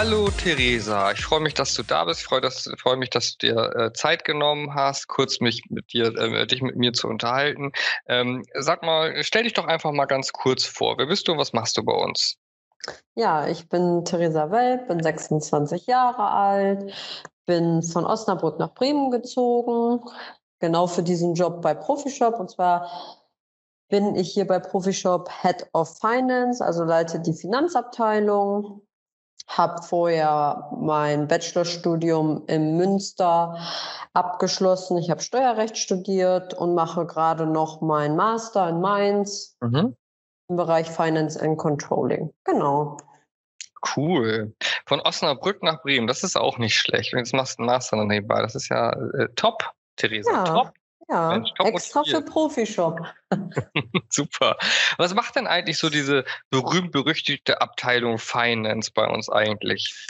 Hallo Theresa, ich freue mich, dass du da bist. Ich freue, dass, freue mich, dass du dir äh, Zeit genommen hast, kurz mich mit dir, äh, dich mit mir zu unterhalten. Ähm, sag mal, stell dich doch einfach mal ganz kurz vor. Wer bist du und was machst du bei uns? Ja, ich bin Theresa Welp, bin 26 Jahre alt, bin von Osnabrück nach Bremen gezogen, genau für diesen Job bei Profishop. Und zwar bin ich hier bei Profishop Head of Finance, also leite die Finanzabteilung, habe vorher mein Bachelorstudium in Münster abgeschlossen. Ich habe Steuerrecht studiert und mache gerade noch meinen Master in Mainz mhm. im Bereich Finance and Controlling. Genau. Cool. Von Osnabrück nach Bremen, das ist auch nicht schlecht. Und jetzt machst du einen Master nebenbei. Das ist ja äh, top, Theresa. Ja. Top. Ja, Mensch, extra für Profishop. Super. Was macht denn eigentlich so diese berühmt-berüchtigte Abteilung Finance bei uns eigentlich?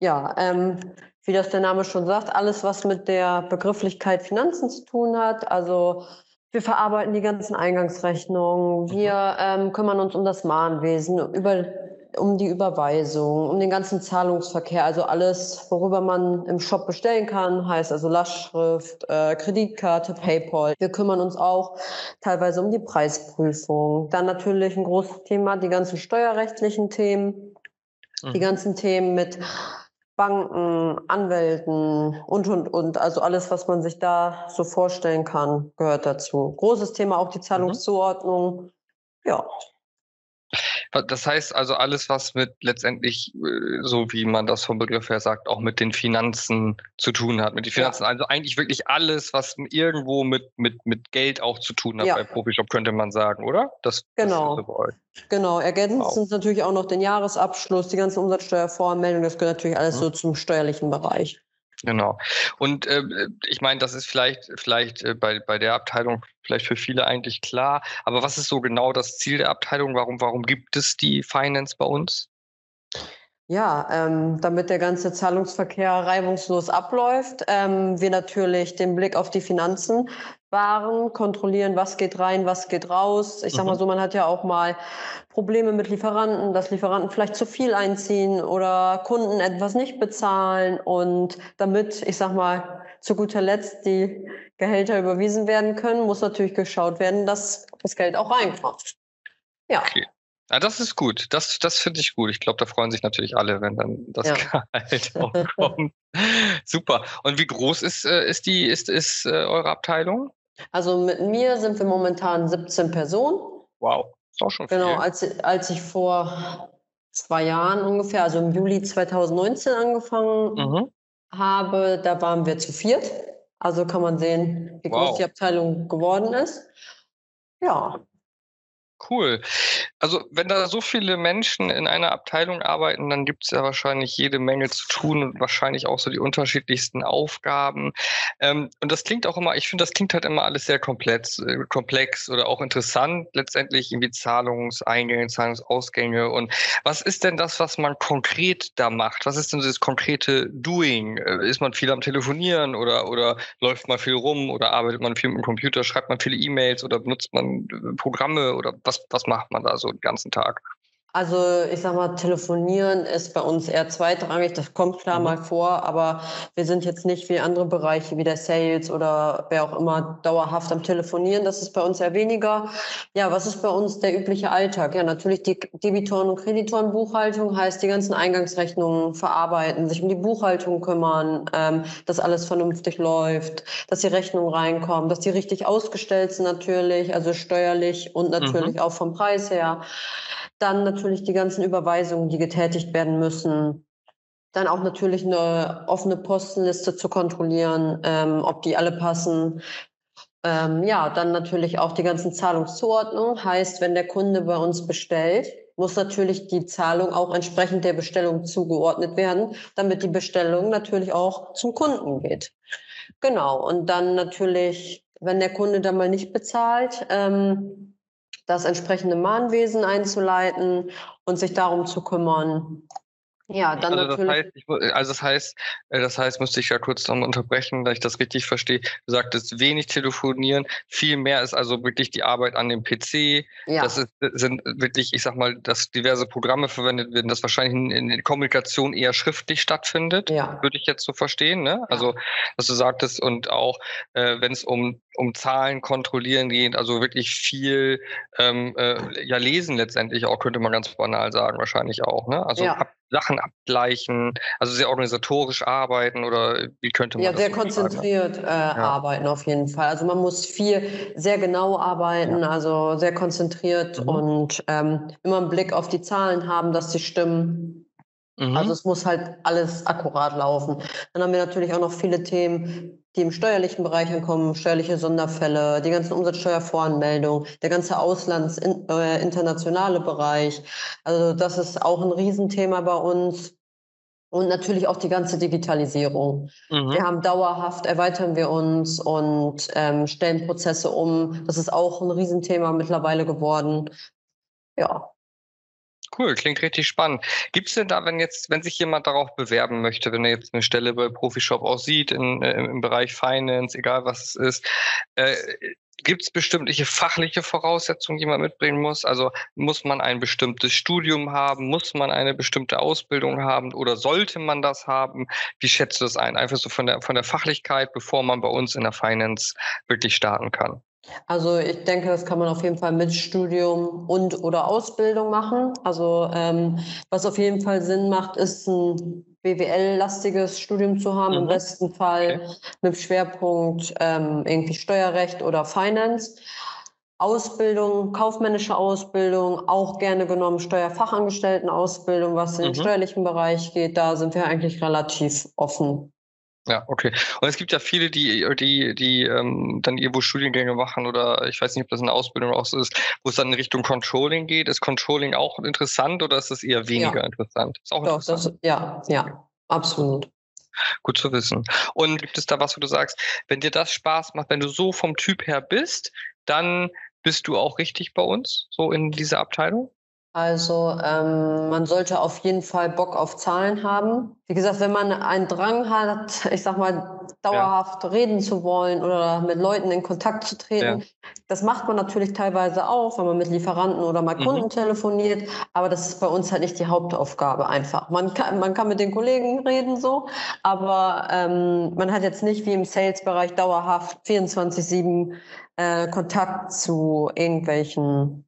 Ja, ähm, wie das der Name schon sagt, alles, was mit der Begrifflichkeit Finanzen zu tun hat. Also wir verarbeiten die ganzen Eingangsrechnungen, wir mhm. ähm, kümmern uns um das Mahnwesen, über um die Überweisung, um den ganzen Zahlungsverkehr, also alles, worüber man im Shop bestellen kann, heißt also Lastschrift, äh, Kreditkarte, PayPal. Wir kümmern uns auch teilweise um die Preisprüfung. Dann natürlich ein großes Thema, die ganzen steuerrechtlichen Themen, mhm. die ganzen Themen mit Banken, Anwälten und, und, und. Also alles, was man sich da so vorstellen kann, gehört dazu. Großes Thema auch die mhm. Zahlungszuordnung. Ja, das heißt also alles, was mit letztendlich, äh, so wie man das vom Begriff her sagt, auch mit den Finanzen zu tun hat. Mit den Finanzen, ja. also eigentlich wirklich alles, was irgendwo mit, mit, mit Geld auch zu tun hat ja. bei Profishop, könnte man sagen, oder? Das, genau. Das genau. Ergänzend wow. natürlich auch noch den Jahresabschluss, die ganzen Umsatzsteuervoranmeldungen, das gehört natürlich alles mhm. so zum steuerlichen Bereich. Genau. Und äh, ich meine, das ist vielleicht, vielleicht äh, bei, bei der Abteilung vielleicht für viele eigentlich klar. Aber was ist so genau das Ziel der Abteilung? Warum, warum gibt es die Finance bei uns? Ja, ähm, damit der ganze Zahlungsverkehr reibungslos abläuft, ähm, wir natürlich den Blick auf die Finanzen wahren, kontrollieren, was geht rein, was geht raus. Ich sag mal mhm. so, man hat ja auch mal Probleme mit Lieferanten, dass Lieferanten vielleicht zu viel einziehen oder Kunden etwas nicht bezahlen und damit, ich sag mal, zu guter Letzt die Gehälter überwiesen werden können, muss natürlich geschaut werden, dass das Geld auch reinkommt. Ja. Okay. Ja, das ist gut. Das, das finde ich gut. Ich glaube, da freuen sich natürlich alle, wenn dann das ja. Gehalt auch kommt. Super. Und wie groß ist, äh, ist die, ist, ist äh, eure Abteilung? Also mit mir sind wir momentan 17 Personen. Wow, ist auch schon viel. Genau, als, als ich vor zwei Jahren ungefähr, also im Juli 2019 angefangen mhm. habe, da waren wir zu viert. Also kann man sehen, wie wow. groß die Abteilung geworden ist. Ja, Cool. Also wenn da so viele Menschen in einer Abteilung arbeiten, dann gibt es ja wahrscheinlich jede Menge zu tun und wahrscheinlich auch so die unterschiedlichsten Aufgaben. Ähm, und das klingt auch immer, ich finde, das klingt halt immer alles sehr komplex, äh, komplex oder auch interessant, letztendlich irgendwie Zahlungseingänge, Zahlungsausgänge. Und was ist denn das, was man konkret da macht? Was ist denn das konkrete Doing? Äh, ist man viel am Telefonieren oder, oder läuft man viel rum oder arbeitet man viel mit dem Computer, schreibt man viele E-Mails oder benutzt man äh, Programme oder was, was macht man da so den ganzen Tag? Also ich sag mal, telefonieren ist bei uns eher zweitrangig. Das kommt klar mhm. mal vor, aber wir sind jetzt nicht wie andere Bereiche wie der Sales oder wer auch immer dauerhaft am Telefonieren. Das ist bei uns eher weniger. Ja, was ist bei uns der übliche Alltag? Ja, natürlich die Debitoren- und Kreditorenbuchhaltung heißt die ganzen Eingangsrechnungen verarbeiten, sich um die Buchhaltung kümmern, ähm, dass alles vernünftig läuft, dass die Rechnungen reinkommen, dass die richtig ausgestellt sind natürlich, also steuerlich und natürlich mhm. auch vom Preis her. Dann natürlich die ganzen Überweisungen, die getätigt werden müssen. Dann auch natürlich eine offene Postenliste zu kontrollieren, ähm, ob die alle passen. Ähm, ja, dann natürlich auch die ganzen Zahlungszuordnungen. Heißt, wenn der Kunde bei uns bestellt, muss natürlich die Zahlung auch entsprechend der Bestellung zugeordnet werden, damit die Bestellung natürlich auch zum Kunden geht. Genau. Und dann natürlich, wenn der Kunde dann mal nicht bezahlt, ähm, das entsprechende Mahnwesen einzuleiten und sich darum zu kümmern. Ja, dann also das natürlich. heißt, ich, also das heißt, äh, das heißt, müsste ich ja kurz noch unterbrechen, dass ich das richtig verstehe. Du sagtest wenig telefonieren, viel mehr ist also wirklich die Arbeit an dem PC. Ja. Das ist, sind wirklich, ich sag mal, dass diverse Programme verwendet werden, dass wahrscheinlich in, in der Kommunikation eher schriftlich stattfindet, Ja. würde ich jetzt so verstehen. Ne? Also, was du sagtest und auch, äh, wenn es um um Zahlen kontrollieren geht, also wirklich viel ähm, äh, ja lesen letztendlich auch, könnte man ganz banal sagen, wahrscheinlich auch. Ne? Also Ja. Sachen abgleichen, also sehr organisatorisch arbeiten oder wie könnte man Ja, das sehr beschreiben? konzentriert äh, arbeiten auf jeden Fall. Also man muss viel, sehr genau arbeiten, also sehr konzentriert Mhm. und ähm, immer einen Blick auf die Zahlen haben, dass die stimmen. Mhm. Also es muss halt alles akkurat laufen. Dann haben wir natürlich auch noch viele Themen, die im steuerlichen Bereich ankommen, steuerliche Sonderfälle, die ganzen Umsatzsteuervoranmeldungen, der ganze auslands äh, internationale Bereich. Also das ist auch ein Riesenthema bei uns. Und natürlich auch die ganze Digitalisierung. mhm. Wir haben dauerhaft, erweitern wir uns und ähm, stellen Prozesse um. Das ist auch ein Riesenthema mittlerweile geworden. Ja. Cool, klingt richtig spannend. Gibt es denn da, wenn jetzt, wenn sich jemand darauf bewerben möchte, wenn er jetzt eine Stelle bei Profishop auch sieht, in, äh, im Bereich Finance, egal was es ist, äh, gibt es bestimmte fachliche Voraussetzungen, die man mitbringen muss? Also muss man ein bestimmtes Studium haben, muss man eine bestimmte Ausbildung haben oder sollte man das haben? Wie schätzt du das ein? Einfach so von der, von der Fachlichkeit, bevor man bei uns in der Finance wirklich starten kann. Also ich denke, das kann man auf jeden Fall mit Studium und oder Ausbildung machen. Also ähm, was auf jeden Fall Sinn macht, ist ein BWL-lastiges Studium zu haben, im Mhm. besten Fall Okay. mit Schwerpunkt ähm, irgendwie Steuerrecht oder Finance. Ausbildung, kaufmännische Ausbildung, auch gerne genommen Steuerfachangestelltenausbildung, was in den Mhm. steuerlichen Bereich geht. Da sind wir eigentlich relativ offen. Ja, okay. Und es gibt ja viele, die, die, die ähm, dann irgendwo Studiengänge machen oder ich weiß nicht, ob das eine Ausbildung auch so ist, wo es dann in Richtung Controlling geht. Ist Controlling auch interessant oder ist es eher weniger Ja. interessant? Ist auch Doch, interessant. das, ja, ja, absolut. Gut zu wissen. Und gibt es da was, wo du sagst, wenn dir das Spaß macht, wenn du so vom Typ her bist, dann bist du auch richtig bei uns, so in dieser Abteilung? Also ähm, man sollte auf jeden Fall Bock auf Zahlen haben. Wie gesagt, wenn man einen Drang hat, ich sag mal, dauerhaft reden zu wollen oder mit Leuten in Kontakt zu treten, das macht man natürlich teilweise auch, wenn man mit Lieferanten oder mal Mhm. Kunden telefoniert. Aber das ist bei uns halt nicht die Hauptaufgabe einfach. Man kann, man kann mit den Kollegen reden so, aber ähm, man hat jetzt nicht wie im Sales-Bereich dauerhaft 24-7 äh, Kontakt zu irgendwelchen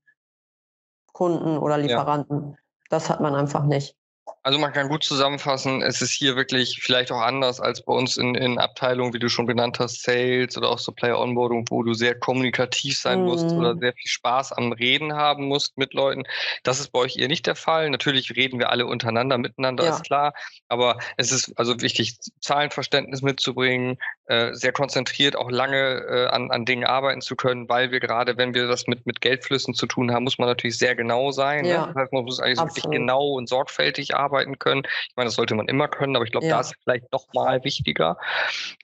Kunden oder Lieferanten. Das hat man einfach nicht. Also man kann gut zusammenfassen, es ist hier wirklich vielleicht auch anders als bei uns in, in Abteilungen, wie du schon genannt hast, Sales oder auch Supplier Onboarding, wo du sehr kommunikativ sein musst Mhm. oder sehr viel Spaß am Reden haben musst mit Leuten. Das ist bei euch eher nicht der Fall. Natürlich reden wir alle untereinander, miteinander, Ja. ist klar. Aber es ist also wichtig, Zahlenverständnis mitzubringen, äh, sehr konzentriert auch lange äh, an, an Dingen arbeiten zu können, weil wir gerade, wenn wir das mit, mit Geldflüssen zu tun haben, muss man natürlich sehr genau sein. Ja. Ne? Das heißt, man muss eigentlich so wirklich genau und sorgfältig arbeiten können. Ich meine, das sollte man immer können, aber ich glaube, Ja. da ist vielleicht noch mal wichtiger.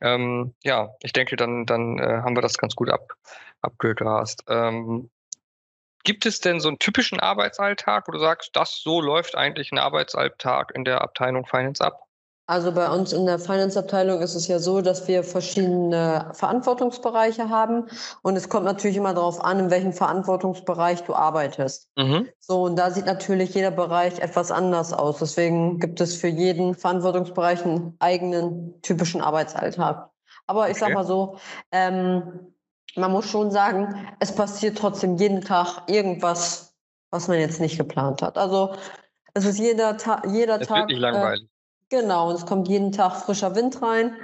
Ähm, ja, ich denke, dann, dann äh, haben wir das ganz gut ab, abgegrast. Ähm, gibt es denn so einen typischen Arbeitsalltag, wo du sagst, das so läuft eigentlich ein Arbeitsalltag in der Abteilung Finance ab? Also bei uns in der Finance-Abteilung ist es ja so, dass wir verschiedene Verantwortungsbereiche haben. Und es kommt natürlich immer darauf an, in welchem Verantwortungsbereich du arbeitest. Mhm. So, und da sieht natürlich jeder Bereich etwas anders aus. Deswegen gibt es für jeden Verantwortungsbereich einen eigenen typischen Arbeitsalltag. Aber ich sag Okay. mal so, ähm, man muss schon sagen, es passiert trotzdem jeden Tag irgendwas, was man jetzt nicht geplant hat. Also es ist jeder, Ta jeder Es Tag. wird nicht äh, langweilig. Genau, es kommt jeden Tag frischer Wind rein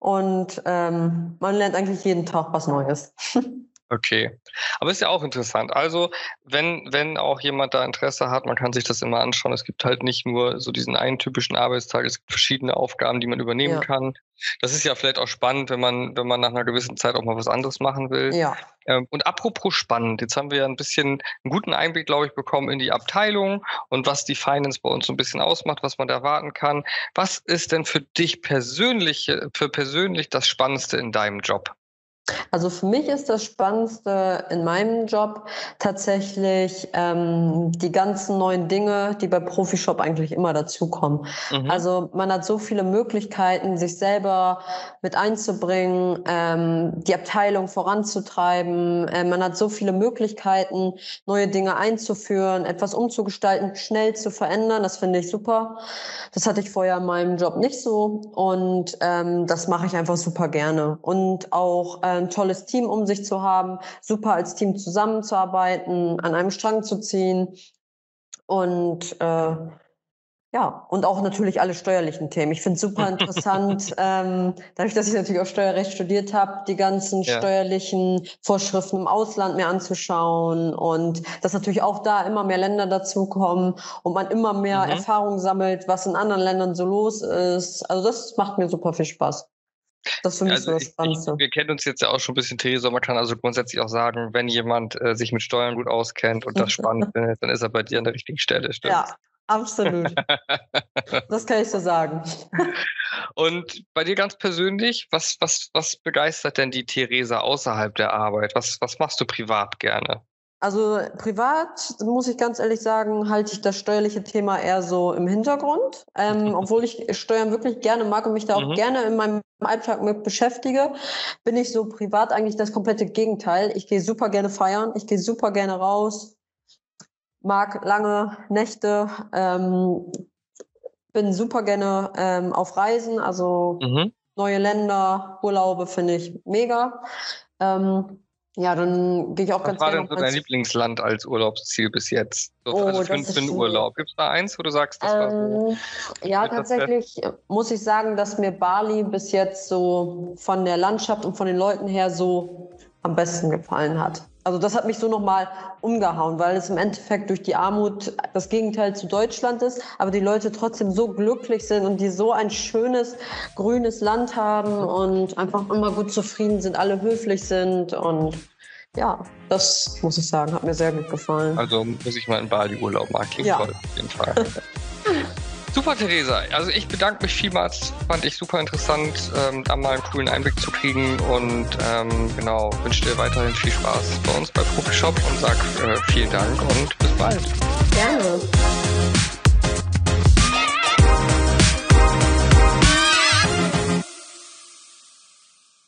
und ähm, man lernt eigentlich jeden Tag was Neues. Okay. Aber ist ja auch interessant. Also, wenn, wenn auch jemand da Interesse hat, man kann sich das immer anschauen. Es gibt halt nicht nur so diesen einen typischen Arbeitstag, es gibt verschiedene Aufgaben, die man übernehmen Ja. kann. Das ist ja vielleicht auch spannend, wenn man, wenn man nach einer gewissen Zeit auch mal was anderes machen will. Ja, Ähm, Und apropos spannend, jetzt haben wir ja ein bisschen einen guten Einblick, glaube ich, bekommen in die Abteilung und was die Finance bei uns so ein bisschen ausmacht, was man da erwarten kann. Was ist denn für dich persönlich, für persönlich das Spannendste in deinem Job? Also für mich ist das Spannendste in meinem Job tatsächlich ähm, die ganzen neuen Dinge, die bei Profishop eigentlich immer dazukommen. Mhm. Also man hat so viele Möglichkeiten, sich selber mit einzubringen, ähm, die Abteilung voranzutreiben. Äh, man hat so viele Möglichkeiten, neue Dinge einzuführen, etwas umzugestalten, schnell zu verändern. Das finde ich super. Das hatte ich vorher in meinem Job nicht so und ähm, das mache ich einfach super gerne. Und auch äh, ein tolles Team um sich zu haben, super als Team zusammenzuarbeiten, an einem Strang zu ziehen und äh, ja, und auch natürlich alle steuerlichen Themen. Ich finde es super interessant, ähm, dadurch, dass ich natürlich auch Steuerrecht studiert habe, die ganzen ja. steuerlichen Vorschriften im Ausland mir anzuschauen und dass natürlich auch da immer mehr Länder dazukommen und man immer mehr mhm. Erfahrung sammelt, was in anderen Ländern so los ist. Also das macht mir super viel Spaß. Das für mich also so das Spannendste. wir kennen uns jetzt ja auch schon ein bisschen, Theresa. Man kann also grundsätzlich auch sagen, wenn jemand äh, sich mit Steuern gut auskennt und das spannend findet, dann ist er bei dir an der richtigen Stelle. Stimmt? Ja, absolut. das kann ich so sagen. Und bei dir ganz persönlich, was, was, was begeistert denn die Theresa außerhalb der Arbeit? Was, was machst du privat gerne? Also privat, muss ich ganz ehrlich sagen, halte ich das steuerliche Thema eher so im Hintergrund, ähm, obwohl ich Steuern wirklich gerne mag und mich da auch mhm. gerne in meinem Alltag mit beschäftige, bin ich so privat eigentlich das komplette Gegenteil. Ich gehe super gerne feiern, ich gehe super gerne raus, mag lange Nächte, ähm, bin super gerne ähm, auf Reisen, also mhm. neue Länder, Urlaube finde ich mega. Ähm, ja, dann gehe ich auch Was ganz gerne. Was war denn so dein Lieblingsland als Urlaubsziel bis jetzt? So, oh, also für, für einen Urlaub. Gibt es da eins, wo du sagst, das ähm, war so? Ähm, ja, tatsächlich muss ich sagen, dass mir Bali bis jetzt so von der Landschaft und von den Leuten her so am besten gefallen hat. Also das hat mich so nochmal umgehauen, weil es im Endeffekt durch die Armut das Gegenteil zu Deutschland ist, aber die Leute trotzdem so glücklich sind und die so ein schönes grünes Land haben und einfach immer gut zufrieden sind, alle höflich sind und ja, das muss ich sagen, hat mir sehr gut gefallen. Also muss ich mal in Bali Urlaub machen. Ja. auf jeden Fall. Super, Theresa. Also ich bedanke mich vielmals. Fand ich super interessant, ähm, da mal einen coolen Einblick zu kriegen. Und ähm, genau, wünsche dir weiterhin viel Spaß bei uns bei Profishop und sag äh, vielen Dank und bis bald. Gerne.